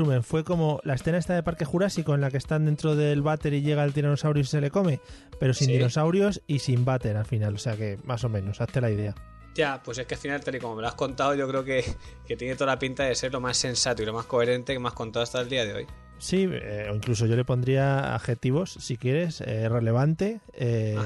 Resumen, fue como la escena esta de Parque Jurásico en la que están dentro del váter y llega el tiranosaurio y se le come, pero sin Sí. dinosaurios y sin váter al final, o sea que más o menos, hazte la idea. Ya, pues es que al final, tal y como me lo has contado, yo creo que, que tiene toda la pinta de ser lo más sensato y lo más coherente que me has contado hasta el día de hoy. Sí, eh, o incluso yo le pondría adjetivos, si quieres, eh, relevante eh,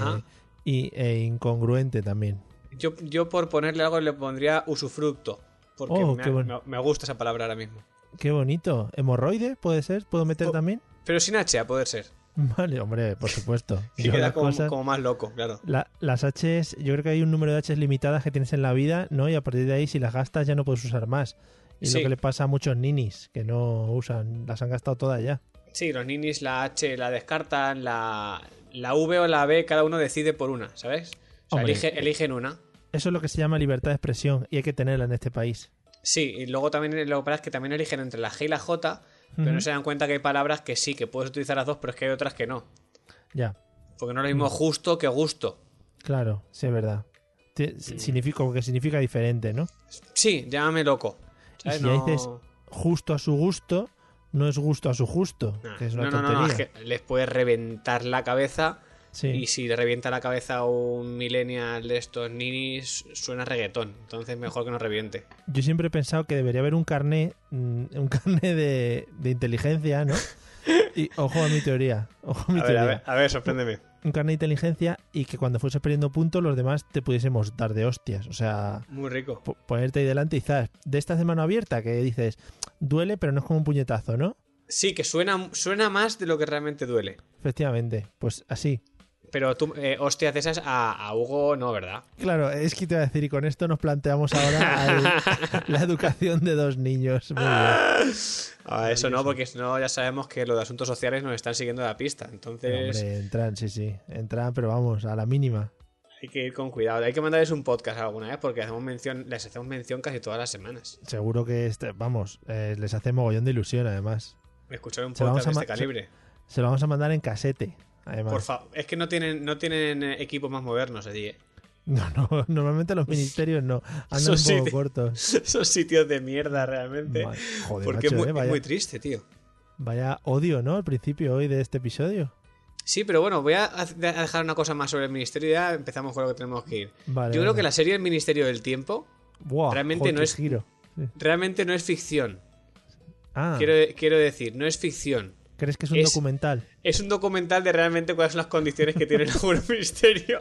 y, e incongruente también. Yo, yo por ponerle algo le pondría usufructo. Porque Oh, me, bueno. me- me gusta esa palabra ahora mismo. Qué bonito. ¿Hemorroide puede ser? ¿Puedo meter Oh. también? Pero sin H, a poder ser. Vale, hombre, por supuesto. Yo queda como, cosas- como más loco, claro. La- las Hs, yo creo que hay un número de Hs limitadas que tienes en la vida, ¿no? Y a partir de ahí, si las gastas, ya no puedes usar más. Y Sí. lo que le pasa a muchos ninis, que no usan, las han gastado todas ya. Sí, los ninis la H la descartan, la, la V o la B, cada uno decide por una, ¿sabes? O sea, elige- eligen una. Eso es lo que se llama libertad de expresión y hay que tenerla en este país. Sí, y luego también lo que pasa es que también eligen entre la G y la J, pero no se dan cuenta que hay palabras que sí, que puedes utilizar las dos, pero es que hay otras que no. Ya, Porque no es lo Mm. mismo justo que gusto. claro, sí, es verdad. Ti- Significa, como que significa diferente, ¿no? Sí, llámame loco. Y si No- ya dices justo a su gusto, no es gusto a su justo, que es una no, no, no, tontería. no, es que les puedes reventar la cabeza Sí. y si le revienta la cabeza a un millennial de estos ninis suena reggaetón. Entonces mejor que no reviente. Yo siempre he pensado que debería haber un carné, mm, un carné de, de inteligencia, ¿no? Y ojo a mi teoría, ojo a mi A ver, teoría. a ver, a ver, sorpréndeme. Un carné de inteligencia y que cuando fuese perdiendo puntos los demás te pudiésemos dar de hostias. O sea, Muy rico. po- ponerte ahí delante y quizás de esta de mano abierta que dices, duele pero no es como un puñetazo, ¿no? Sí, que suena, suena más de lo que realmente duele. Efectivamente, pues así. Pero tú, eh, hostias de esas a, a Hugo no, ¿verdad? Claro, es que te voy a decir, y con esto nos planteamos ahora la educación de dos niños. Muy bien. Ah, eso no, porque si no ya sabemos que los de asuntos sociales nos están siguiendo la pista. Entonces Hombre, entran, sí, sí, entran, pero vamos, a la mínima. hay que ir con cuidado. Hay que mandarles un podcast alguna vez porque hacemos mención, les hacemos mención casi todas las semanas. Seguro que, este, vamos, eh, les hace mogollón de ilusión, además. Escuchar un Se podcast de este calibre. Se lo vamos a mandar en casete, además. Por favor, es que no tienen, no tienen eh, equipos más modernos allí. eh. No, no, normalmente los ministerios no, andan Eso un poco te- cortos. Esos sitios de mierda realmente. Ma- Joder, porque macho, es, muy, eh, es vaya, muy triste, tío. vaya odio, ¿no? Al principio hoy de este episodio. Sí, pero bueno, voy a dejar una cosa más sobre el ministerio y ya empezamos con lo que tenemos que ir. Vale, Yo creo que la serie El Ministerio del Tiempo Buah, realmente joder, no es- giro. Realmente no es ficción. Ah, Quiero, quiero decir, no es ficción. ¿Crees que es un es- documental? Es un documental de realmente cuáles son las condiciones que tiene el algunos ministerio.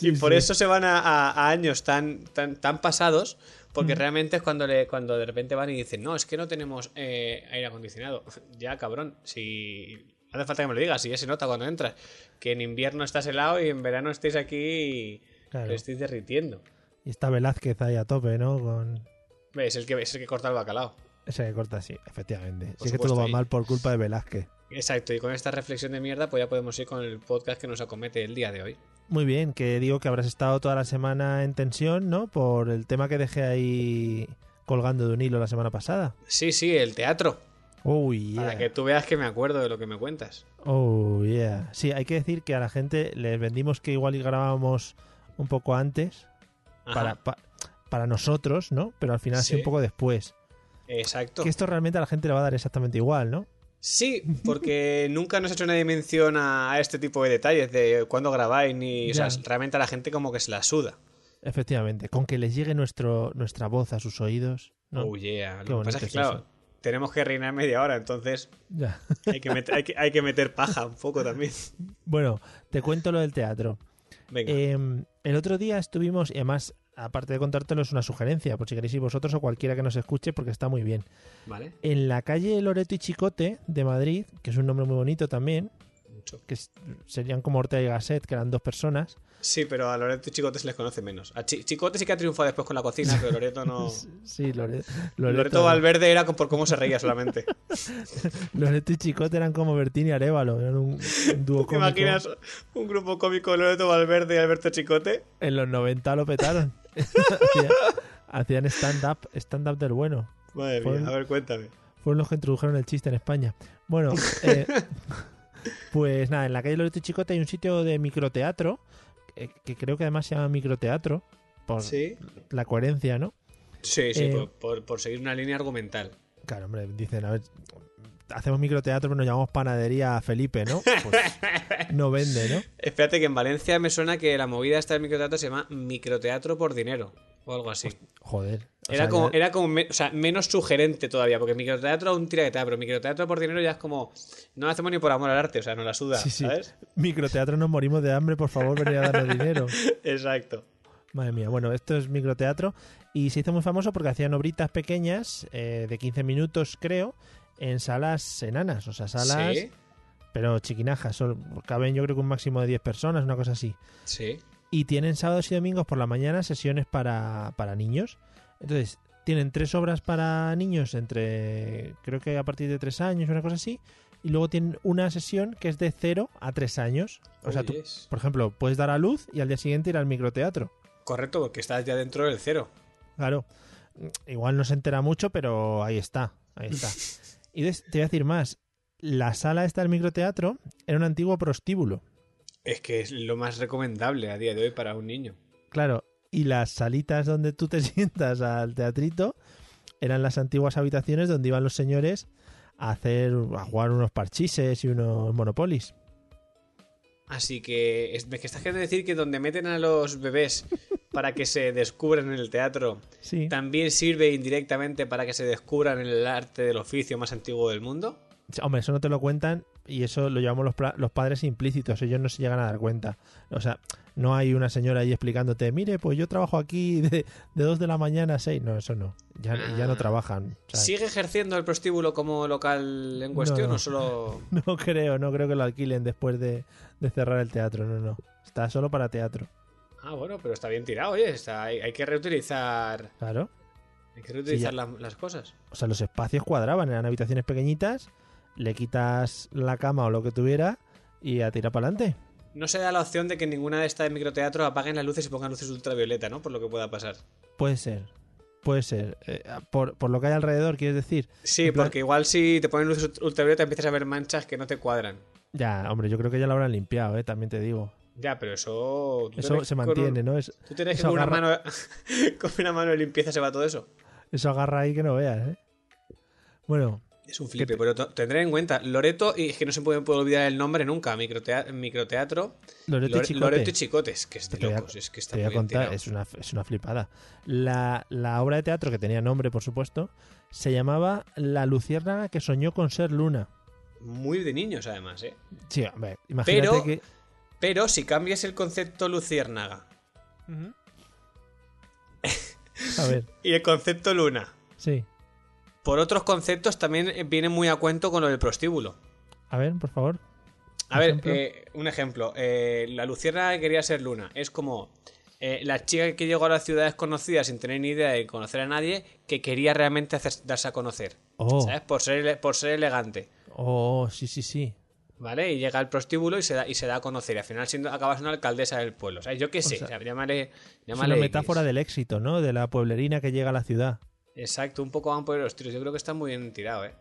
y por sí. eso se van a, a- a años tan, tan, tan pasados. Porque realmente es cuando, le, cuando de repente van y dicen, no, es que no tenemos eh, aire acondicionado. ya, cabrón, si... Hace falta que me lo digas, si ya se nota cuando entras. Que en invierno estás helado y en verano estáis aquí y Claro. lo estáis derritiendo. Y está Velázquez ahí a tope, ¿no? Con Es el que, es el que corta el bacalao. Que corta así, efectivamente. Por sí que todo va mal por culpa de Velázquez. Exacto, y con esta reflexión de mierda, pues ya podemos ir con el podcast que nos acomete el día de hoy. Muy bien, que digo que habrás estado toda la semana en tensión, ¿no? Por el tema que dejé ahí colgando de un hilo la semana pasada. Sí, sí, el teatro. Oh, yeah. Para que tú veas que me acuerdo de lo que me cuentas. Oh, yeah. Sí, hay que decir que a la gente les vendimos que igual y grabábamos un poco antes para, pa- para nosotros, ¿no? Pero al final sí. Sí. un poco después. Exacto. Que esto realmente a la gente le va a dar exactamente igual, ¿no? Sí, porque nunca nos ha hecho nadie mención a, este tipo de detalles de cuándo grabáis ni... O sea, realmente a la gente como que se la suda. Efectivamente, con que les llegue nuestro, nuestra voz a sus oídos. ¿no? Oh, yeah. Lo que pasa bonito es que, es claro, eso. tenemos que reinar media hora, entonces Ya. hay que, meter, hay, que, hay que meter paja un poco también. Bueno, te cuento lo del teatro. Venga. Eh, el otro día estuvimos, y además, aparte de contártelo, es una sugerencia, por si queréis ir vosotros o cualquiera que nos escuche, porque está muy bien. Vale. En la calle Loreto y Chicote de Madrid, que es un nombre muy bonito también, Mucho. que serían como Ortega y Gasset, que eran dos personas. Sí, pero a Loreto y Chicote se les conoce menos. A Chi- Chicote sí que ha triunfado después con la cocina, pero Loreto no. Sí, Lore- Loreto, Loreto Valverde era por cómo se reía solamente. Loreto y Chicote eran como Bertín y Arevalo, eran un, un dúo ¿Te cómico. imaginas un grupo cómico de Loreto Valverde y Alberto Chicote? En los 90 lo petaron. Hacían- Hacían stand-up, stand-up del bueno. Madre Fueron- mía, a ver, cuéntame. Fueron los que introdujeron el chiste en España. Bueno, eh, pues nada, en la calle Loreto y Chicote hay un sitio de microteatro, eh, que creo que además se llama microteatro, por Sí, la coherencia, ¿no? sí, sí, Eh, por, por- por seguir una línea argumental. Claro, hombre, dicen, a ver, hacemos microteatro, pero nos llamamos panadería Felipe, ¿no? Pues no vende, ¿no? Espérate que en Valencia me suena que la movida esta del microteatro se llama microteatro por dinero o algo así. Joder. Era sea, como, ya- era como me- o sea, menos sugerente todavía, porque microteatro aún tira que te pero microteatro por dinero ya es como. No lo hacemos ni por amor al arte, o sea, no la suda, Sí, sí. ¿sabes? Microteatro nos morimos de hambre, por favor, venid a darnos dinero. Exacto. Madre mía, bueno, esto es microteatro y se hizo muy famoso porque hacían obritas pequeñas eh, de 15 minutos, creo, en salas enanas, o sea, salas, Sí, pero chiquinajas, solo- caben yo creo que un máximo de 10 personas, una cosa así. sí. Y tienen sábados y domingos por la mañana sesiones para, para niños. Entonces, tienen tres obras para niños entre, creo que a partir de 3 años, una cosa así, y luego tienen una sesión que es de 0 a 3 años. O sea, tú, por ejemplo, puedes dar a luz y al día siguiente ir al microteatro. Correcto, porque estás ya dentro del cero. Claro. Igual no se entera mucho, pero ahí está. Ahí está. Y te voy a decir más. La sala esta del microteatro era un antiguo prostíbulo. Es que es lo más recomendable a día de hoy para un niño. Claro. Y las salitas donde tú te sientas al teatrito eran las antiguas habitaciones donde iban los señores a hacer, a jugar unos parchises y unos monopolis. Así que, es, que estás queriendo decir que donde meten a los bebés para que se descubran en el teatro, Sí. también sirve indirectamente para que se descubran en el arte del oficio más antiguo del mundo. Hombre, eso no te lo cuentan y eso lo llamamos los, padres implícitos. Ellos no se llegan a dar cuenta. O sea, no hay una señora ahí explicándote, mire, pues yo trabajo aquí de, de 2 de la mañana a 6. No, eso no. Ya, ya no Ah. trabajan. ¿sabes? ¿Sigue ejerciendo el prostíbulo como local en cuestión no. o solo.? No creo, no creo que lo alquilen después de, de cerrar el teatro. No, no. Está solo para teatro. Ah, bueno, pero está bien tirado, oye. Está, hay, hay que reutilizar. Claro. Hay que reutilizar Sí, la- las cosas. O sea, los espacios cuadraban, eran habitaciones pequeñitas, le quitas la cama o lo que tuviera y a tirar para adelante. No se da la opción de que ninguna de estas de microteatro apaguen las luces y pongan luces ultravioleta, ¿no? Por lo que pueda pasar. Puede ser. Puede ser. Eh, por, por lo que hay alrededor, quieres decir. Sí, plan- porque igual si te ponen luces ultravioleta empiezas a ver manchas que no te cuadran. Ya, hombre, yo creo que ya lo habrán limpiado, ¿eh? también te digo. Ya, pero eso. Eso se mantiene, un- ¿no? Es, Tú tienes que con una, mano, con una mano de limpieza se va todo eso. eso agarra ahí que no veas, ¿eh? Bueno, Es un ¿Qué flipe, te- pero tendré en cuenta. Loreto, y es que no se puede, olvidar el nombre nunca. Microtea- microteatro. Loreto y Chicote. Loreto y Chicotes, que es de a- locos. es que está te voy a muy contar, es una, es una flipada. La, la obra de teatro, que tenía nombre, por supuesto, se llamaba La luciérnaga que soñó con ser luna. Muy de niños, además, ¿eh? Sí, hombre, imagínate Pero- que... Pero si cambias el concepto luciérnaga A ver, y el concepto luna sí. por otros conceptos también eh, viene muy a cuento con lo del prostíbulo. A ver, por favor. A ver, Ejemplo. eh, un ejemplo. Eh, la luciérnaga que quería ser luna. Es como eh, la chica que llegó a las ciudades conocidas sin tener ni idea de conocer a nadie, que quería realmente hacer- darse a conocer. Oh, ¿Sabes? Por ser, ele- por ser elegante. oh, sí, sí, sí. ¿Vale? Y llega al prostíbulo y se da, y se da a conocer. Y al final siendo, acaba siendo alcaldesa del pueblo. ¿Sabes? Yo qué sé. sea, o sea, llámale, Es una X. metáfora del éxito, ¿no? De la pueblerina que llega a la ciudad. Exacto, un poco van por los tiros. Yo creo que está muy bien tirado, ¿eh?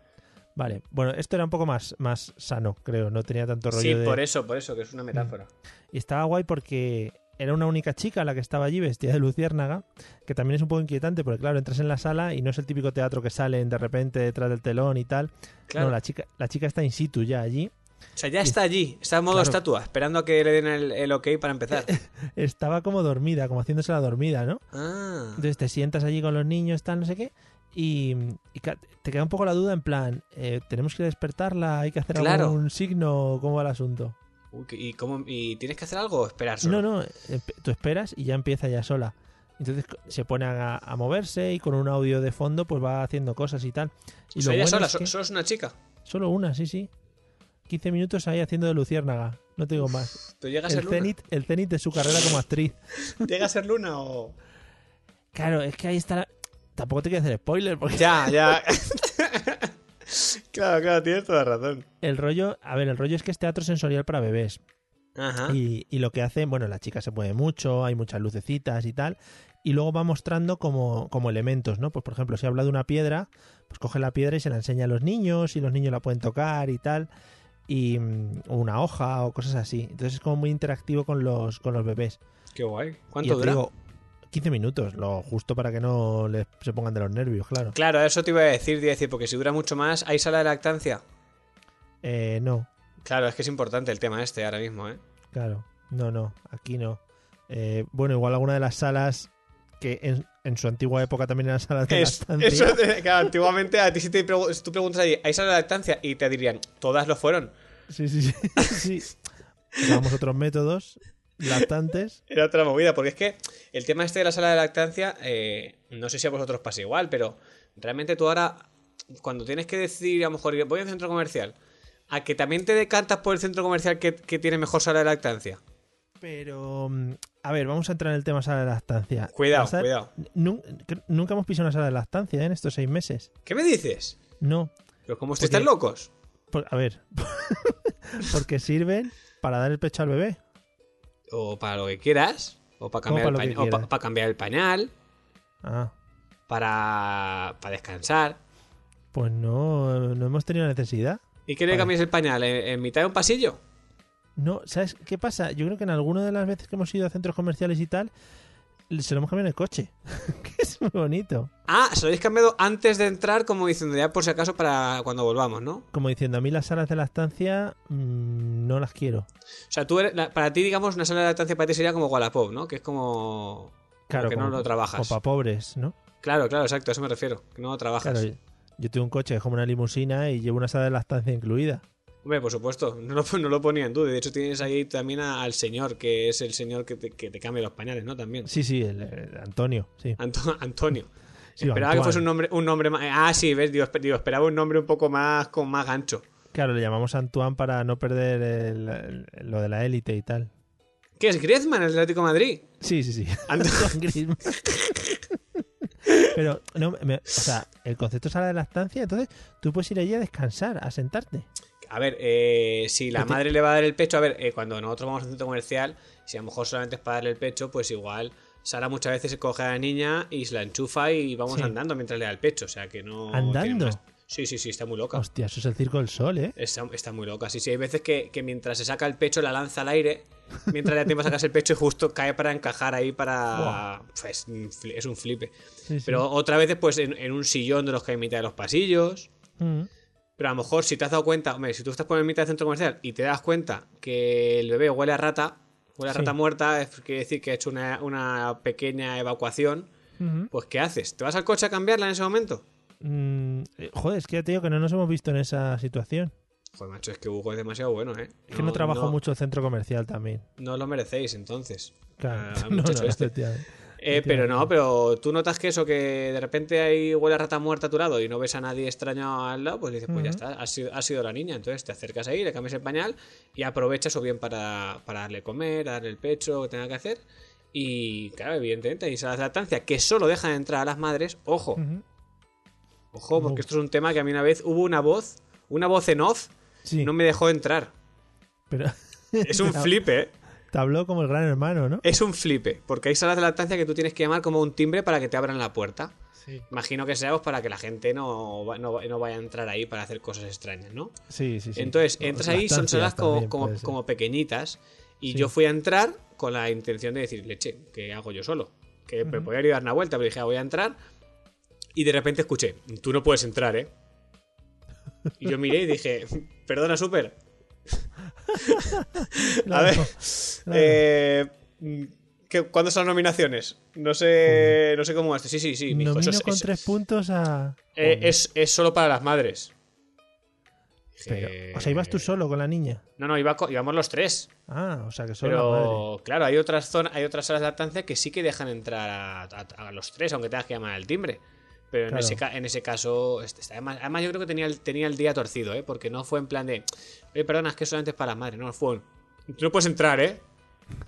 Vale, bueno, esto era un poco más, más sano, creo. No tenía tanto rollo Sí, de... por eso, por eso, que es una metáfora. Y estaba guay porque era una única chica la que estaba allí vestida de luciérnaga, que también es un poco inquietante porque, claro, entras en la sala y no es el típico teatro que salen de repente detrás del telón y tal. Claro. No, la chica, la chica está in situ ya allí. O sea, ya está allí, está en modo Claro. estatua, esperando a que le den el, el ok para empezar. Estaba como dormida, como haciéndose la dormida, ¿no? Ah, Entonces te sientas allí con los niños, tal, no sé qué. Y, te queda un poco la duda en plan, eh, ¿tenemos que despertarla? ¿Hay que hacer Claro. algún signo? ¿Cómo va el asunto? Uy, ¿qué- ¿y, cómo, ¿Y tienes que hacer algo o esperar solo? No, no, tú esperas y ya empieza ya sola. Entonces se pone a, a moverse y con un audio de fondo pues va haciendo cosas y tal. Y O sea, lo ella bueno sola, es que- solo es una chica. Solo una, sí, sí. 15 minutos ahí haciendo de luciérnaga. No te digo más. ¿Pero llega a ser El Luna? el cenit de su carrera como actriz. ¿Llega a ser Luna o...? Claro, es que ahí está la... Tampoco te quiero hacer spoiler porque Ya, ya. claro, claro, tienes toda razón. el rollo... A ver, el rollo es que es teatro sensorial para bebés. Ajá. Y, y lo que hace, bueno, la chica se mueve mucho, hay muchas lucecitas y tal, y luego va mostrando como, como elementos, ¿no? Pues por ejemplo, si habla de una piedra, pues coge la piedra y se la enseña a los niños, y los niños la pueden tocar y tal, y mm, o una hoja o cosas así. Entonces es como muy interactivo con los, con los bebés. Qué guay. ¿Cuánto dura? digo, 15 minutos, lo justo para que no les, se pongan de los nervios, claro. Claro, eso te iba a decir, te iba a decir, porque si dura mucho más, ¿hay sala de lactancia? Eh, no, Claro, es que es importante el tema este ahora mismo, ¿eh? claro, no, no, aquí no. Eh, bueno, igual alguna de las salas que en, en su antigua época también eran salas de Es- lactancia. eso, claro, antiguamente a ti si, te pregu- si tú preguntas ahí, ¿hay sala de lactancia? Y te dirían, todas lo fueron. Sí, sí, sí. sí. Usamos otros métodos lactantes. Era otra movida, porque es que el tema este de la sala de lactancia, eh, no sé si a vosotros pasa igual, pero realmente tú ahora, cuando tienes que decidir, a lo mejor voy a un centro comercial, a que también te decantas por el centro comercial que, que tiene mejor sala de lactancia. Pero, mm, a ver, vamos a entrar en el tema sala de lactancia. Cuidado, cuidado. Nunca hemos pisado una sala de lactancia ¿eh? en estos seis meses. ¿Qué me dices? No. Pero como Porque- están locos. Por- a ver. porque sirven para dar el pecho al bebé. O para lo que quieras, o para ¿Cómo cambiar, el, para pañal, o pa- para cambiar el pañal, Ah, para, para descansar. pues no, no hemos tenido necesidad. ¿Y qué le cambias el pañal? ¿En, en mitad de un pasillo? No, ¿sabes qué pasa? Yo creo que en alguna de las veces que hemos ido a centros comerciales y tal, se lo hemos cambiado en el coche. que es muy bonito. Ah, se lo habéis cambiado antes de entrar, como diciendo ya por si acaso para cuando volvamos, ¿no? Como diciendo, a mí las salas de lactancia mm, no las quiero. O sea, tú eres- la- para ti, digamos, una sala de lactancia para ti sería como Wallapop, ¿no? Que es como. Claro, que no lo trabajas. Como para pobres, ¿no? Claro, claro, exacto, a eso me refiero. Que no lo trabajas. Claro, yo tengo un coche, es como una limusina y llevo una sala de lactancia incluida. Hombre, por supuesto, no lo, no lo ponía en duda. De hecho, tienes ahí también a- al señor, que es el señor que te, que te cambia los pañales, ¿no? También. Sí, sí, el, el Antonio, sí. Anto- Antonio. Sí, Esperaba que fuese un nombre, un nombre más. Ah, sí, ves, digo, esper- digo, esperaba un nombre un poco más con más gancho. Claro, le llamamos Antoine para no perder el- el- lo de la élite y tal. ¿Qué es Griezmann, el Atlético de Madrid? Sí, sí, sí. Ant- Antoine Griezmann. Pero, no, me- o sea, el concepto de sala de lactancia, entonces tú puedes ir allí a descansar, a sentarte. A ver, eh, si la madre le va a dar el pecho, a ver, eh, cuando nosotros vamos a un centro comercial, si a lo mejor solamente es para darle el pecho, pues igual Sara muchas veces se coge a la niña y se la enchufa y vamos Sí. andando mientras le da el pecho, o sea que no... ¿Andando? más- Sí, sí, sí, está muy loca. Hostia, eso es el circo del sol, ¿eh? Está, está muy loca. Sí, sí, hay veces que, que mientras se saca el pecho la lanza al aire, mientras le da tiempo a sacarse el pecho y justo cae para encajar ahí para... Pues, es un flipe. Sí, sí. Pero otra veces pues en, en un sillón de los que hay en mitad de los pasillos. Mm. Pero a lo mejor si te has dado cuenta, hombre, si tú estás por en mitad del centro comercial y te das cuenta que el bebé huele a rata, huele a Sí. rata muerta, quiere decir que ha hecho una, una pequeña evacuación, pues ¿qué haces? ¿Te vas al coche a cambiarla en ese momento? Mm, eh, joder, es que ya te digo que no nos hemos visto en esa situación. Joder, macho, es que Hugo es demasiado bueno, ¿eh? Es que no, trabajo mucho el centro comercial también. No lo merecéis, entonces. Claro. Al No, no, este. Eh, pero no, pero tú notas que eso, que de repente hay huele a rata muerta a tu lado y no ves a nadie extraño al lado, pues dices, pues ya está, ha sido, ha sido la niña. Entonces te acercas ahí, le cambias el pañal y aprovechas o bien para, para darle comer, darle el pecho, lo que tenga que hacer. Y claro, evidentemente hay salas de lactancia que solo dejan entrar a las madres. Ojo, ojo, porque esto es un tema que a mí una vez hubo una voz, una voz en off, Sí, no me dejó entrar. pero Es un flipe, ¿eh? Habló como el gran hermano, ¿no? Es un flipe, porque hay salas de lactancia que tú tienes que llamar como un timbre para que te abran la puerta. Sí. Imagino que sea pues, para que la gente no, no, no vaya a entrar ahí para hacer cosas extrañas, ¿no? Sí, sí, sí. Entonces, entras ahí, son salas como, como, pequeñitas. Y Sí. yo fui a entrar con la intención de decir, leche, ¿qué hago yo solo? Que me podía ir a dar una vuelta, pero dije, ah, voy a entrar. Y de repente escuché, tú no puedes entrar, ¿eh? Y yo miré y dije, perdona, Super. A ver, eh, ¿qué- ¿cuándo son las nominaciones? No sé, no sé cómo es. Sí, sí, sí. Nomino eso con eso- tres puntos a. eh, es, es solo para las madres. Pero, Dije, o sea, ibas tú solo con la niña. No, no, iba íbamos los tres. Ah, o sea, que solo la madre. Pero claro, hay otras zonas, hay otras salas de lactancia que sí que dejan entrar a, a- a los tres, aunque tengas que llamar al timbre. Pero en, ese, en ese caso, este, está- además, además yo creo que tenía el, tenía el día torcido, ¿eh? Porque no fue en plan de, perdona, es que solamente es para las madres, no, fue, tú no puedes entrar, ¿eh?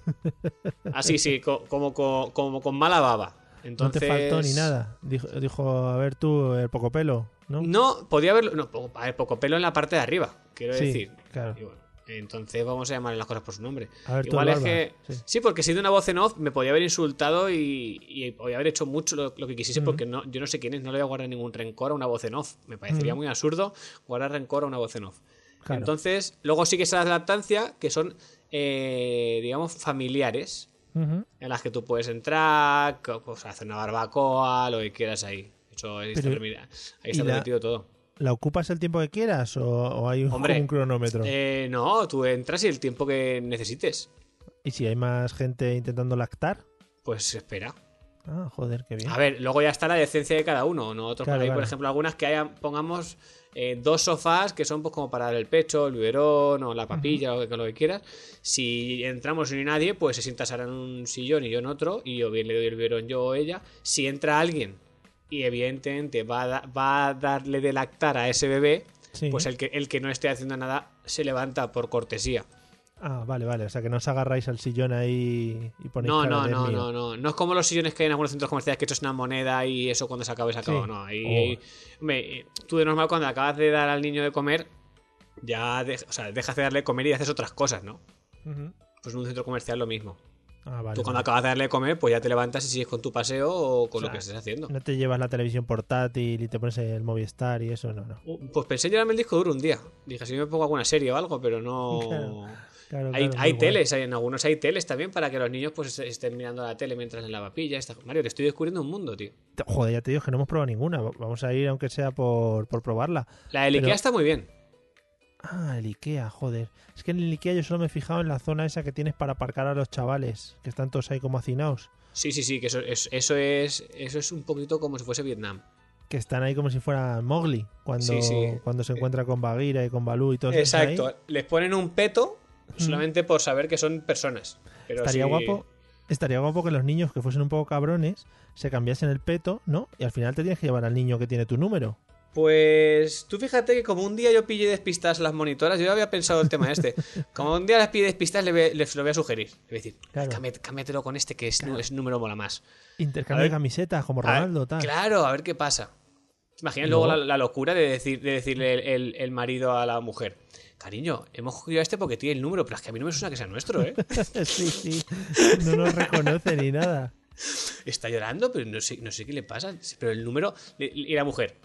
Así, sí, co- como, co- como con mala baba. Entonces, No te faltó ni nada. Dijo, dijo, a ver tú, el poco pelo, ¿no? No, podía haberlo. No, a ver, poco pelo en la parte de arriba, quiero Sí, decir. claro. Y bueno, entonces vamos a llamar las cosas por su nombre. A ver tú, Igual es que. Sí. Sí. porque si de una voz en off me podía haber insultado y, y podía haber hecho mucho lo, lo que quisiese, porque no, yo no sé quién es, no le voy a guardar ningún rencor a una voz en off. Me parecería muy absurdo guardar rencor a una voz en off. Claro. Entonces, luego sí que esas de lactancia que son, eh, digamos, familiares en las que tú puedes entrar, pues, hacer una barbacoa, lo que quieras ahí. Eso ahí está, ahí ¿y está la- permitido todo. ¿La ocupas el tiempo que quieras o, o hay un, Hombre, un cronómetro? Eh, no, tú entras y el tiempo que necesites, ¿Y si hay más gente intentando lactar? pues espera. Ah, joder, qué bien. A ver, luego ya está la decencia de cada uno. Nosotros Claro, por ahí, por claro. ejemplo, algunas que hayan, pongamos eh, dos sofás que son pues como para dar el pecho, el biberón o la papilla o lo que, lo que quieras. Si entramos y no hay nadie, pues se sienta Sara en un sillón y yo en otro, y o bien le doy el biberón yo o ella. Si entra alguien y evidentemente va a, da- va a darle de lactar a ese bebé, Sí. pues el que, el que no esté haciendo nada se levanta por cortesía. Ah, vale, vale. O sea, que no os agarráis al sillón ahí y ponéis No, no, no, mío. no, no. No es como los sillones que hay en algunos centros comerciales que esto es una moneda y eso cuando se acabe se acaba. Sí. No, ahí, Oh. hombre, tú de normal cuando acabas de dar al niño de comer, ya de- o sea, dejas de darle de comer y haces otras cosas, ¿no? Pues en un centro comercial lo mismo. Ah, vale. tú cuando vale. acabas de darle de comer, pues ya te levantas y sigues con tu paseo o con O sea, lo que estés haciendo. No te llevas la televisión portátil y te pones el Movistar y eso, no, no. Uh, Pues pensé en llevarme el disco duro un día. Dije, si me pongo alguna serie o algo, pero no. Claro, Hay, claro, hay guay. teles, hay, en algunos hay teles también para que los niños pues est- estén mirando la tele mientras en la papilla. Mario, te estoy descubriendo un mundo, tío. Joder, ya te digo que no hemos probado ninguna. Va- Vamos a ir aunque sea por, por probarla. La del Pero- Ikea está muy bien. Ah, el Ikea, joder. Es que en el Ikea yo solo me he fijado en la zona esa que tienes para aparcar a los chavales, que están todos ahí como hacinados. Sí, sí, sí, que eso, es- eso es eso es un poquito como si fuese Vietnam. Que están ahí como si fuera Mowgli, cuando, Sí, sí. cuando se encuentra con Bagheera y con Balú y todo eso. Exacto. Les ponen un peto solamente por saber que son personas. Pero Estaría sí- guapo. Estaría guapo que los niños que fuesen un poco cabrones se cambiasen el peto, ¿no? Y al final te tienes que llevar al niño que tiene tu número. Pues tú fíjate que como un día yo pillé despistas a las monitoras, yo había pensado el tema este. Como un día las pille despistas, le voy- les lo voy a sugerir. Le voy a decir, Claro. "Cámbiate- cámbiatelo con este que es, es número mola más. Intercambio de camisetas como ver, Ronaldo, tal. Claro, a ver qué pasa. ¿Te imaginas Y luego luego- la, la locura de, decir, de decirle el, el- el marido a la mujer? Cariño, hemos cogido a este porque tiene el número, pero es que a mí no me suena que sea nuestro, ¿eh? sí, sí. No nos reconoce ni nada. Está llorando, pero no sé, no sé qué le pasa. Pero el número. Y la mujer.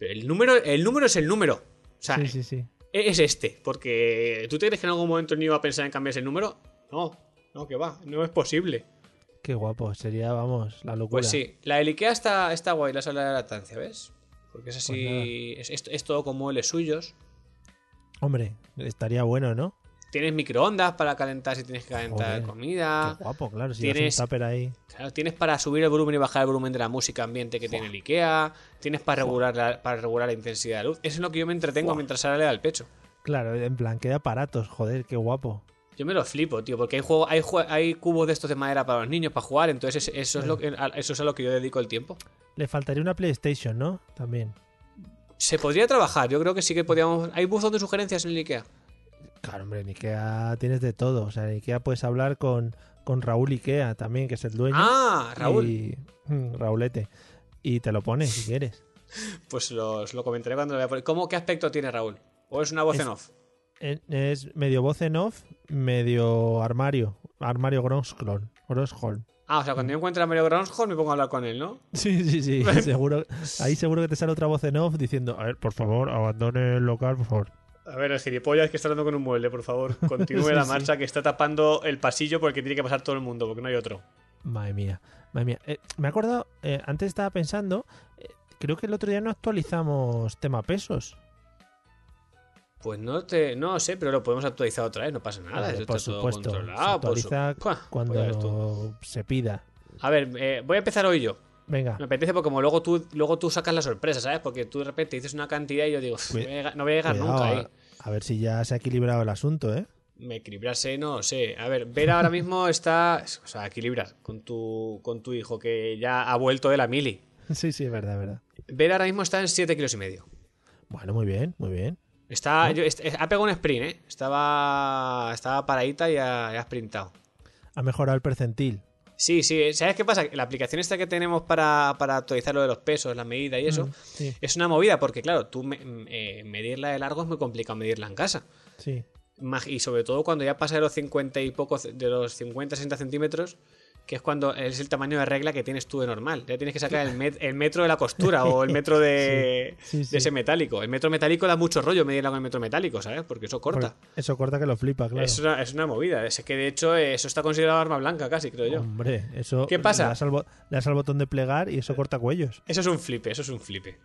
El número, el número es el número. O sea, Sí, sí, sí. es este. Porque. ¿Tú te crees que en algún momento niño va a pensar en cambiarse el número? No, no, que va. No es posible. Qué guapo. Sería, vamos, la locura. Pues sí, la del Ikea está, está guay, la sala de lactancia, ¿ves? Porque es Pues así. es, es- es todo con muebles suyos. Hombre, estaría bueno, ¿no? Tienes microondas para calentar si tienes que calentar Joder, comida. Qué guapo, claro. Si tienes- un tupper ahí. Claro, tienes para subir el volumen y bajar el volumen de la música ambiente que tiene el IKEA. Tienes para regular, la, para regular la intensidad de luz. Eso es lo que yo me entretengo mientras Sara le da el pecho. Claro, en plan, qué aparatos, joder, qué guapo. Yo me lo flipo, tío, porque hay, juego, hay, jue- hay cubos de estos de madera para los niños para jugar, entonces es- eso es, lo que, eso es a lo que yo dedico el tiempo. Le faltaría una PlayStation, ¿no? También. Se podría trabajar, yo creo que sí que podríamos... Hay buzón de sugerencias en el IKEA. Claro, hombre, en Ikea tienes de todo. O sea, en Ikea puedes hablar con, con Raúl Ikea también, que es el dueño. Ah, Raúl. Y, mm, Raulete. Y te lo pones si quieres. Pues lo, comentaré cuando lo vea. por. ¿Cómo, ¿Qué aspecto tiene Raúl? ¿O es una voz Es- en off? Es medio voz en off, medio armario. Armario Gronsholm. Gronsholm. Ah, o sea, cuando yo encuentre a Mario Groundsholm me pongo a hablar con él, ¿no? Sí, sí, sí. seguro, ahí seguro que te sale otra voz en off diciendo, a ver, por favor, abandone el local, por favor. A ver, el gilipollas que está hablando con un mueble, por favor. Continúe Sí, la sí. marcha que está tapando el pasillo porque tiene que pasar todo el mundo, porque no hay otro. Madre mía, madre mía. Eh, me he acordado, eh, antes estaba pensando, eh, creo que el otro día no actualizamos tema pesos. Pues no te, no sé, pero lo podemos actualizar otra vez, no pasa nada. Vale, por está todo supuesto. controlado. se por su- actualiza pues cuando se pida. A ver, eh, voy a empezar hoy yo. Venga, Me apetece porque como luego tú, luego tú sacas la sorpresa, ¿sabes? Porque tú de repente dices una cantidad y yo digo, "Uf, Cuida- no voy a llegar- no voy a llegar cuidado, nunca eh. ahí. A ver si ya se ha equilibrado el asunto, ¿eh? Me equilibrarse, no sé. A ver, ver ahora mismo está. O sea, equilibrar con tu, con tu hijo que ya ha vuelto de la mili. Sí, sí, es verdad, es verdad. Ver ahora mismo está en 7 kilos y medio. Bueno, muy bien, muy bien. Está, yo- est- ha pegado un sprint, ¿eh? Estaba, estaba paradita y ha, y ha sprintado. Ha mejorado el percentil. Sí, sí. ¿Sabes qué pasa? La aplicación esta que tenemos para, para actualizar lo de los pesos, la medida y eso, Mm, sí. es una movida porque, claro, tú me- eh, medirla de largo es muy complicado medirla en casa. Sí. Y sobre todo cuando ya pasa de los 50 y poco, de los 50, 60 centímetros, que es cuando es el tamaño de regla que tienes tú de normal. Ya tienes que sacar el, met- el metro de la costura o el metro de, Sí, sí, sí. de ese metálico. El metro metálico da mucho rollo medirla con el metro metálico, ¿sabes? Porque eso corta. Porque Eso corta que lo flipa, claro. Es, una, es una movida. Es que de hecho eso está considerado arma blanca casi, creo yo. Hombre, eso. ¿Qué pasa? Le das, al, bo- le das al botón de plegar y eso corta cuellos. Eso es un flipe, eso es un flipe.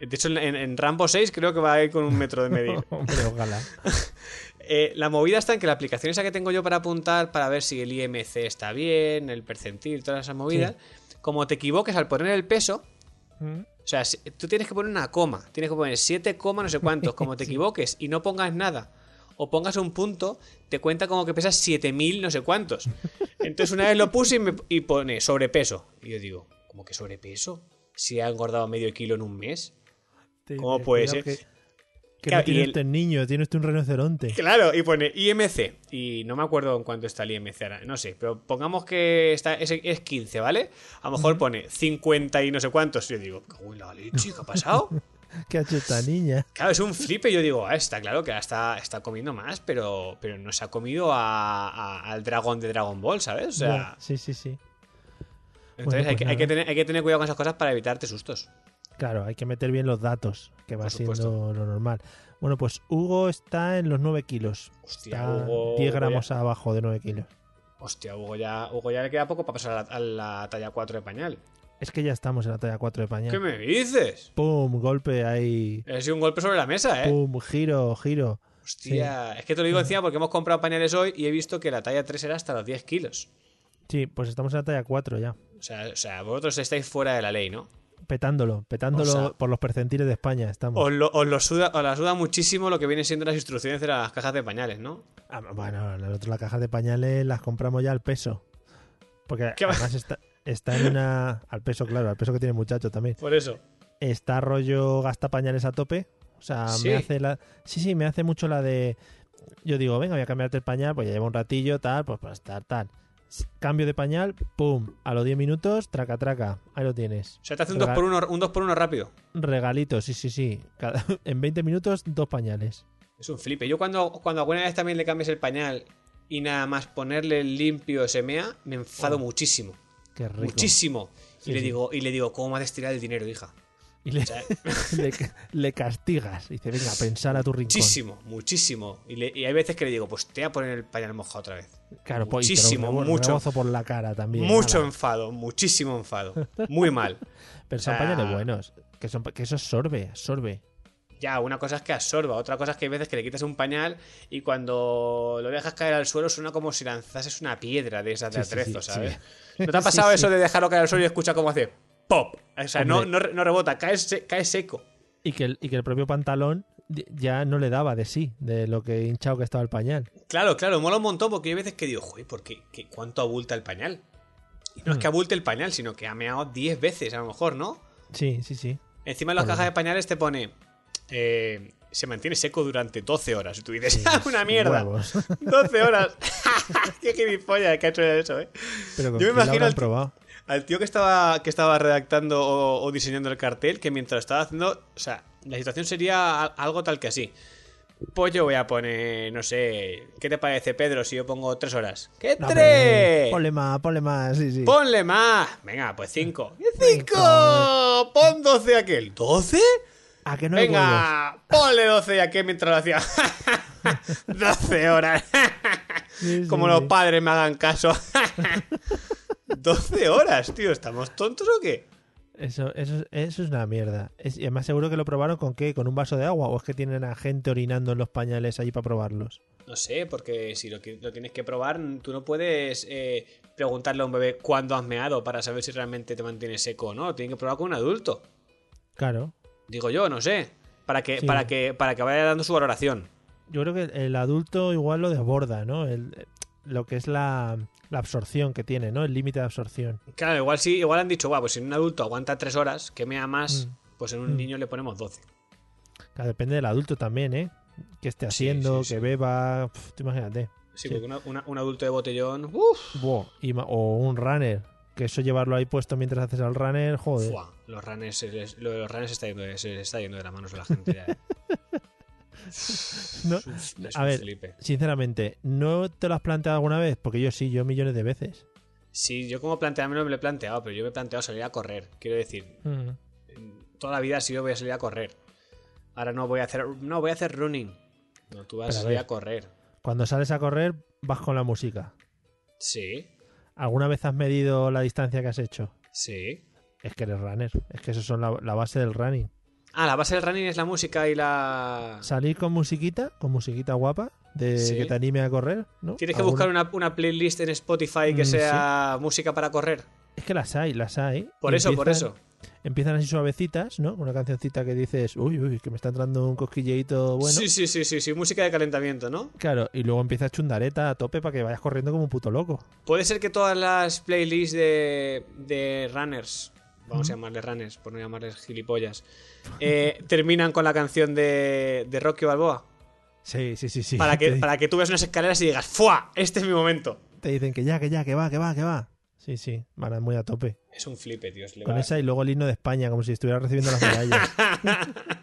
De hecho, en, en Rambo 6 creo que va a ir con un metro de medir. Hombre, ojalá. Eh, la movida está en que la aplicación esa que tengo yo para apuntar, para ver si el IMC está bien, el percentil, todas esas movidas, como te equivoques al poner el peso, Mm. o sea, si- tú tienes que poner una coma, tienes que poner 7, coma no sé cuántos, como te equivoques y no pongas nada, o pongas un punto, te cuenta como que pesas 7000 no sé cuántos. Entonces una vez lo puse y, me, y pone sobrepeso. Y yo digo, ¿cómo que sobrepeso? Si ha engordado medio kilo en un mes. ¿Cómo puede ser? Que, que Claro, no tiene y el- usted niño, tiene usted un rinoceronte. Claro, y pone IMC. Y no me acuerdo en cuánto está el IMC ahora. No sé, pero pongamos que está, es, es 15, ¿vale? A lo mejor pone 50 y no sé cuántos. Y yo digo, "Cago en la leche, ¿qué ha pasado? ¿Qué ha hecho esta niña? Claro, es un flipe. Yo digo, ah, está claro que está, está comiendo más, pero, pero no se ha comido a- a- al dragón de Dragon Ball, ¿sabes? O sea, sí, sí, sí. entonces Bueno, hay, pues que, hay, que tener, hay que tener cuidado con esas cosas para evitarte sustos. Claro, hay que meter bien los datos, que va siendo lo normal. Bueno, pues Hugo está en los 9 kilos. Hostia, Está Hugo, 10 Hugo gramos abajo de 9 kilos. Hostia, Hugo ya, Hugo ya le queda poco para pasar a la, a la talla 4 de pañal. Es que ya estamos en la talla 4 de pañal. ¿Qué me dices? Pum, golpe ahí. Sido un golpe sobre la mesa, ¿eh? Pum, giro, giro. Hostia, es que te lo digo encima porque hemos comprado pañales hoy y he visto que la talla 3 era hasta los 10 kilos. Sí, pues estamos en la talla 4 ya. O sea, o sea vosotros estáis fuera de la ley, ¿no? Petándolo, petándolo O sea- por los percentiles de España. Estamos. Os, lo, os, lo suda, os la suda muchísimo lo que vienen siendo las instrucciones de las cajas de pañales, ¿no? Ah, bueno, nosotros las cajas de pañales las compramos ya al peso. Porque además está, está en una. Al peso, claro, al peso que tiene el muchacho también. Por eso. Está rollo gasta pañales a tope. O sea, Sí. me hace la. Sí, sí, me hace mucho la de. Yo digo, venga, voy a cambiarte el pañal, pues ya lleva un ratillo, tal, pues para estar tal. Cambio de pañal, pum, a los 10 minutos, traca, traca, ahí lo tienes. O sea, te hace un Rega- 2 por 1 un dos por uno rápido. Regalito, sí, sí, sí. Cada- en 20 minutos, dos pañales. Es un flipe. Yo cuando, cuando alguna vez también le cambies el pañal y nada más ponerle el limpio se mea, me enfado Oh, muchísimo. Qué rico. Muchísimo. Sí, y le sí. digo, y le digo, ¿cómo me has estirar el dinero, hija? Y le, O sea, le, le castigas. Dice, venga, pensar a tu rincón. muchísimo, muchísimo. Y, le- y hay veces que le digo, pues te voy a poner el pañal mojado otra vez. Claro, pues, y Muchísimo, rebo- mucho. por la cara también. Mucho enfado, muchísimo enfado. Muy mal. Pero son pañales buenos. Que, son, que eso sorbe, sorbe. Ya, una cosa es que absorba, otra cosa es que hay veces que le quitas un pañal y cuando lo dejas caer al suelo suena como si lanzases una piedra de esas de Sí, sí, atrezo, sí, ¿sabes? ¿No te ha pasado eso de dejarlo caer al suelo y escucha cómo hace pop? O sea, no, rebota, cae, se- cae seco. Y que, el, y que el propio pantalón ya no le daba de sí, de lo que hinchado que estaba el pañal. Claro, claro, mola un montón porque hay veces que digo, joder, ¿por qué, qué- ¿cuánto abulta el pañal? Y no es Hmm. que abulte el pañal, sino que ha meado 10 veces a lo mejor, ¿no? Sí, sí, sí. Encima en las Por cajas de pañales te pone. eh, se mantiene seco durante 12 horas. Y tú dices, ¡ah, una mierda! Huevos. 12 horas. ¡Qué gilipollas que ha hecho eso, eh! Pero Yo me imagino probado. Al tío que estaba, que estaba redactando o, o diseñando el cartel, que mientras lo estaba haciendo. O sea, la situación sería al- algo tal que así. Pues yo voy a poner, no sé, ¿qué te parece, Pedro, si yo pongo 3 horas? ¿Qué No, tres? Ponle más, ponle más, sí, sí. Ponle más. Venga, pues 5. ¡Cinco! Cinco. Pon 12 aquel. ¿12? ¿A que no? Venga, ponle 12 ya que mientras lo hacía. 12 horas. Sí, sí, Como los padres me hagan caso. 12 horas, tío. ¿Estamos tontos o qué? Eso, eso, eso es una mierda. Es, y además seguro que lo probaron con qué, con un vaso de agua o es que tienen a gente orinando en los pañales allí para probarlos. No sé, porque si lo, tienes que probar, tú no puedes eh, preguntarle a un bebé cuándo has meado para saber si realmente te mantienes seco o no. Tienes que probar con un adulto. Claro. Digo yo, no sé. Para que, Sí. para que, para que vaya dando su valoración. yo creo que el adulto igual lo desborda, ¿no? El, lo que es la, la absorción que tiene, ¿no? El límite de absorción. Claro, igual sí, igual han dicho, va, pues si un adulto aguanta tres horas, que mea más, Mm. pues en un Mm. niño le ponemos 12. Claro, depende del adulto también, ¿eh? Que esté haciendo, sí, sí. que beba, pf, tú imagínate. Sí, porque una- una- un adulto de botellón, uff, o un runner, que eso llevarlo ahí puesto mientras haces al runner, joder. los runners, de los runners está yendo, de- se está yendo de las manos a la gente ya. eh. No, a ver, sinceramente, ¿no te lo has planteado alguna vez? Porque yo sí, yo millones de veces. Sí, yo como plantearme no me lo he planteado, pero yo me he planteado salir a correr. Quiero decir, Mm. toda la vida ha sido voy a salir a correr. Ahora no voy a hacer, no voy a hacer running. No, tú vas Pero a a salir ver. a correr. Cuando sales a correr, vas con la música. Sí, ¿Alguna vez has medido la distancia que has hecho? sí. Es que eres runner. Es que eso son la, la base del running. Ah, la base del running es la música y la. Salir con musiquita, con musiquita guapa, de Sí. que te anime a correr, ¿no? Tienes que ¿Alguna- buscar una, una playlist en Spotify que Mm, sea música para correr. Es que las hay, las hay. Por eso, por eso. Empiezan así suavecitas, ¿no? Una cancioncita que dices, uy, uy, que me está entrando un cosquilleito bueno. Sí, sí, sí, sí, sí, música de calentamiento, ¿no? Claro, y luego empieza chundareta a tope para que vayas corriendo como un puto loco. Puede ser que todas las playlists de, de runners, vamos a llamarles runners, por no llamarles gilipollas, eh, terminan con la canción de, de Rocky Balboa. Sí, sí, sí, sí. Para que, para que tú veas unas escaleras y digas, ¡fua! Este es mi momento. Te dicen que ya, que ya, que va, que va, que va. Sí, sí, van muy a tope. Es un flipe, tío. Con esa y luego el himno de España, como si estuviera recibiendo las medallas.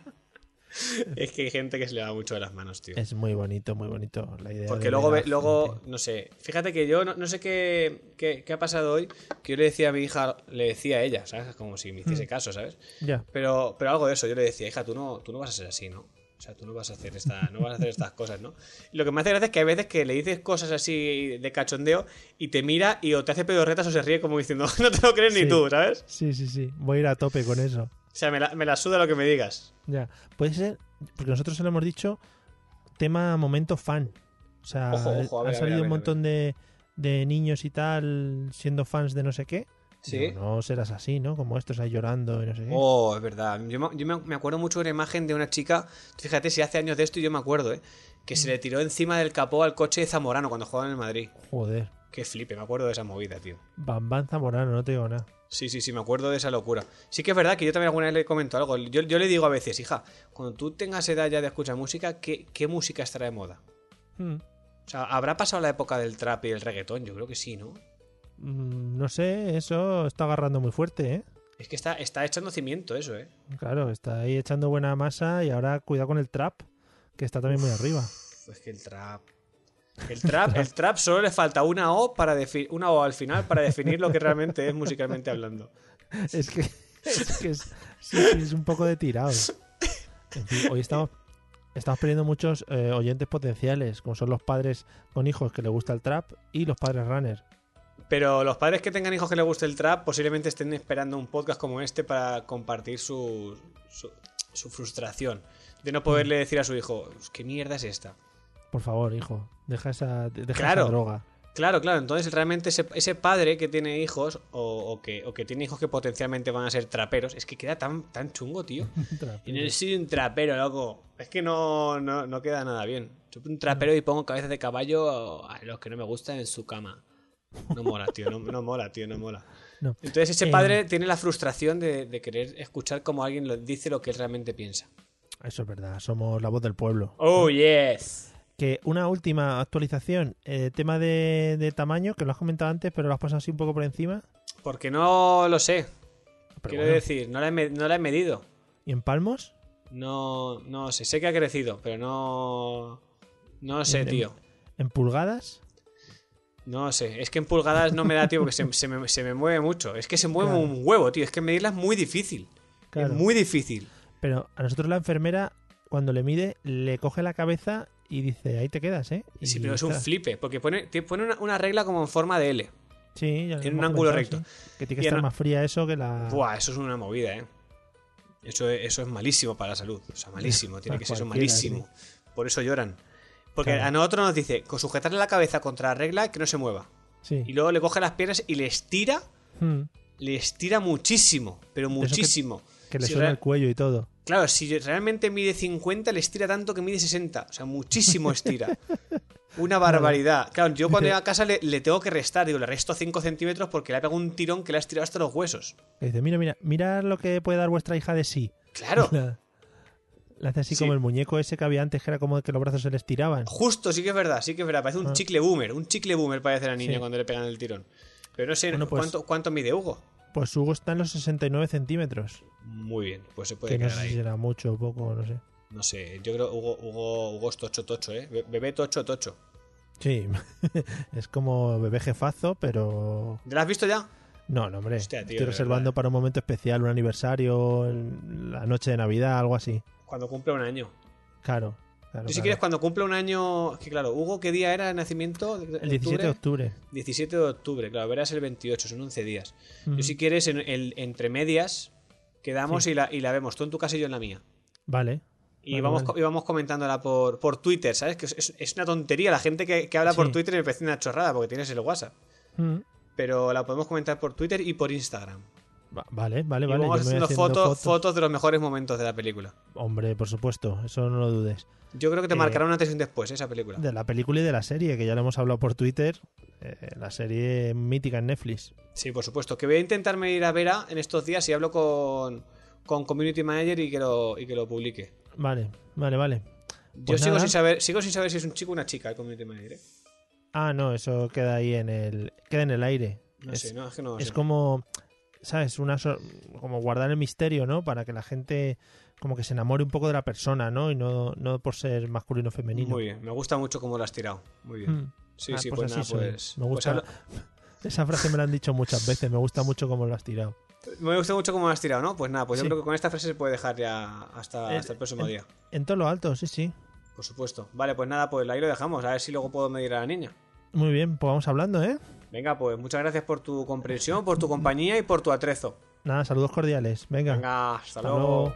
Es que hay gente que se le va mucho de las manos, tío. es muy bonito, muy bonito la idea. Porque luego, ve- luego no sé, fíjate que yo no, no sé qué, qué, qué ha pasado hoy, que yo le decía a mi hija, le decía a ella, ¿sabes? Como si me hiciese Mm. caso, ¿sabes? Ya. Pero, pero algo de eso, yo le decía, hija, tú no, tú no vas a ser así, ¿no? O sea, tú no vas a hacer esta, no vas a hacer estas cosas, ¿no? Y lo que me hace gracia es que hay veces que le dices cosas así de cachondeo y te mira y o te hace pedorretas o se ríe como diciendo, no te lo crees Sí. ni tú, ¿sabes? Sí, sí, sí. Voy a ir a tope con eso. O sea, me la, me la suda lo que me digas. Ya. Puede ser, porque nosotros se lo hemos dicho, tema momento fan. O sea, Ojo, ojo, ver, han salido ver, un montón de, de niños y tal siendo fans de no sé qué. Sí. Digo, no serás así, ¿no? Como estos ahí llorando y no sé qué. Oh, es verdad. Yo, me, yo me- me acuerdo mucho de una imagen de una chica, fíjate si hace años de esto y yo me acuerdo, ¿eh? Que se le tiró encima del capó al coche de Zamorano cuando jugaba en el Madrid. Joder. Qué flipe, me acuerdo de esa movida, tío. Bambán Zamorano, no te digo nada. Sí, sí, sí, me acuerdo de esa locura. Sí que es verdad que yo también alguna vez le comento algo. Yo, yo le digo a veces, hija, cuando tú tengas edad ya de escuchar música, ¿qué, qué música estará de moda? Hmm. O sea, ¿habrá pasado la época del trap y el reggaetón? Yo creo que sí, ¿no? Mm, No sé, eso está agarrando muy fuerte, ¿eh? Es que está, está echando cimiento eso, ¿eh? Claro, está ahí echando buena masa y ahora cuidado con el trap, que está también muy arriba. Es que el trap. El trap, el trap solo le falta una O para definir una O al final para definir lo que realmente es musicalmente hablando. Es que es, que es, sí, sí, es un poco de tirado. En fin, hoy estamos, estamos perdiendo muchos eh, oyentes potenciales, como son los padres con hijos que les gusta el trap y los padres runners. Pero los padres que tengan hijos que les guste el trap posiblemente estén esperando un podcast como este para compartir su, su, su frustración de no poderle decir a su hijo, ¿qué mierda es esta? Por favor, hijo, deja esa, deja Claro. esa droga. Claro, claro, entonces realmente ese, ese padre que tiene hijos o, o que, o que tiene hijos que potencialmente van a ser traperos, es que queda tan, tan chungo, tío. Y no soy un trapero, loco. Es que no, no, no queda nada bien. Soy un trapero y pongo cabezas de caballo a los que no me gustan en su cama. No mola, tío, no, no mola, tío, no mola. No. Entonces ese Eh, padre tiene la frustración de, de querer escuchar como alguien lo, dice lo que él realmente piensa. Eso es verdad, somos la voz del pueblo. Oh, yes. Que una última actualización, eh, tema de, de tamaño, que lo has comentado antes, pero lo has pasado así un poco por encima. Porque no lo sé. Pero Quiero bueno, decir, no la, he, no la he medido. ¿Y en palmos? No, no sé. Sé que ha crecido, pero no. No sé, En- tío. ¿En pulgadas? No sé. Es que en pulgadas no me da, tío, porque se, se me, se me mueve mucho. Es que se mueve Claro. un huevo, tío. Es que medirla es muy difícil. Claro. Es muy difícil. Pero a nosotros la enfermera, cuando le mide, le coge la cabeza y dice, ahí te quedas, ¿eh? Y Sí, pero es un flipe. Porque pone, te pone una, una regla como en forma de L. Sí, ya Tiene un ángulo recto. sí. Que tiene que estar en- más fría eso que la... Buah, eso es una movida, ¿eh? Eso es, eso es malísimo para la salud. O sea, malísimo. Tiene que ser eso malísimo. Por eso lloran. Porque Claro. a nosotros nos dice, con sujetarle la cabeza contra la regla y que no se mueva. Sí. Y luego le coge las piernas y le estira, Hmm. le estira muchísimo, pero muchísimo. Que le Si suena el cuello y todo. Claro, si realmente mide 50, le estira tanto que mide 60. O sea, muchísimo estira. Una barbaridad. Claro, yo cuando llego a casa le, le tengo que restar. Digo, le resto 5 centímetros porque le ha pegado un tirón que le ha estirado hasta los huesos. Dice, mira, mira, mira lo que puede dar vuestra hija de sí. Claro. La- Le hace así Sí. como el muñeco ese que había antes, que era como que los brazos se le estiraban. Justo, sí que es verdad, sí que es verdad. Parece un Ah. chicle boomer. Un chicle boomer parece la niña Sí. cuando le pegan el tirón. Pero no sé, Bueno, pues- ¿cuánto, ¿cuánto mide Hugo? Pues Hugo está en los 69 centímetros. Muy bien, pues se puede Que no quedar sé ahí. si será mucho o poco, no sé. No sé, yo creo Hugo, Hugo, Hugo es tocho tocho, ¿eh? Be- Bebé tocho tocho. Sí, es como bebé jefazo, pero... ¿Ya lo has visto ya? No, no, hombre. Hostia, tío, Estoy reservando verdad. para un momento especial, un aniversario, la noche de Navidad, algo así. Cuando cumple un año. Claro. Claro, Yo si claro. quieres, cuando cumple un año... Que claro, Hugo, ¿qué día era de nacimiento? El 17 de octubre. 17 de octubre, claro, verás el 28, son 11 días. Yo si quieres, en el, entre medias, quedamos Sí. y, la, y la vemos. Tú en tu casa y yo en la mía. Vale. Y, Vale, vamos, vale. y vamos comentándola por, por Twitter, ¿sabes? Que es, es- una tontería. La gente que, que habla por. Twitter me parece una chorrada porque tienes el WhatsApp. Mm. Pero la podemos comentar por Twitter y por Instagram. Va- Vale, vale, y vale. vamos voy haciendo fotos, fotos. fotos de los mejores momentos de la película. Hombre, por supuesto, eso no lo dudes. Yo creo que te Eh, marcará un antes y un después esa película. De la película y de la serie, que ya lo hemos hablado por Twitter. eh, la serie mítica en Netflix. Sí, por supuesto. Que voy a intentarme ir a Vera en estos días y hablo con, con Community Manager y que lo, y que lo publique. Vale, vale, vale. Yo Pues sigo sin saber, sigo sin saber si es un chico o una chica el Community Manager. ¿eh? Ah, no, eso queda ahí en el. Queda en el aire. No es, sé, no, es que no es sé. como. ¿Sabes? Una como guardar el misterio, ¿no? Para que la gente como que se enamore un poco de la persona, ¿no? Y no, no por ser masculino o femenino. Muy bien, me gusta mucho cómo lo has tirado. Muy bien. Mm. Sí, Ah, sí, pues pues, nada, pues. Me pues gusta. Esa frase me la han dicho muchas veces. Me gusta mucho cómo lo has tirado. me gusta mucho cómo lo has tirado, ¿no? Pues nada, pues Sí. yo creo que con esta frase se puede dejar ya hasta, Eh, hasta el próximo en- día. En todo lo alto, sí, sí. Por supuesto. Vale, pues nada, pues ahí lo dejamos. A ver si luego puedo medir a la niña. Muy bien, pues vamos hablando, ¿eh? Venga, pues muchas gracias por tu comprensión, por tu compañía y por tu atrezo. Nada, saludos cordiales. Venga. Venga, hasta, hasta luego. luego.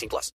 18 plus.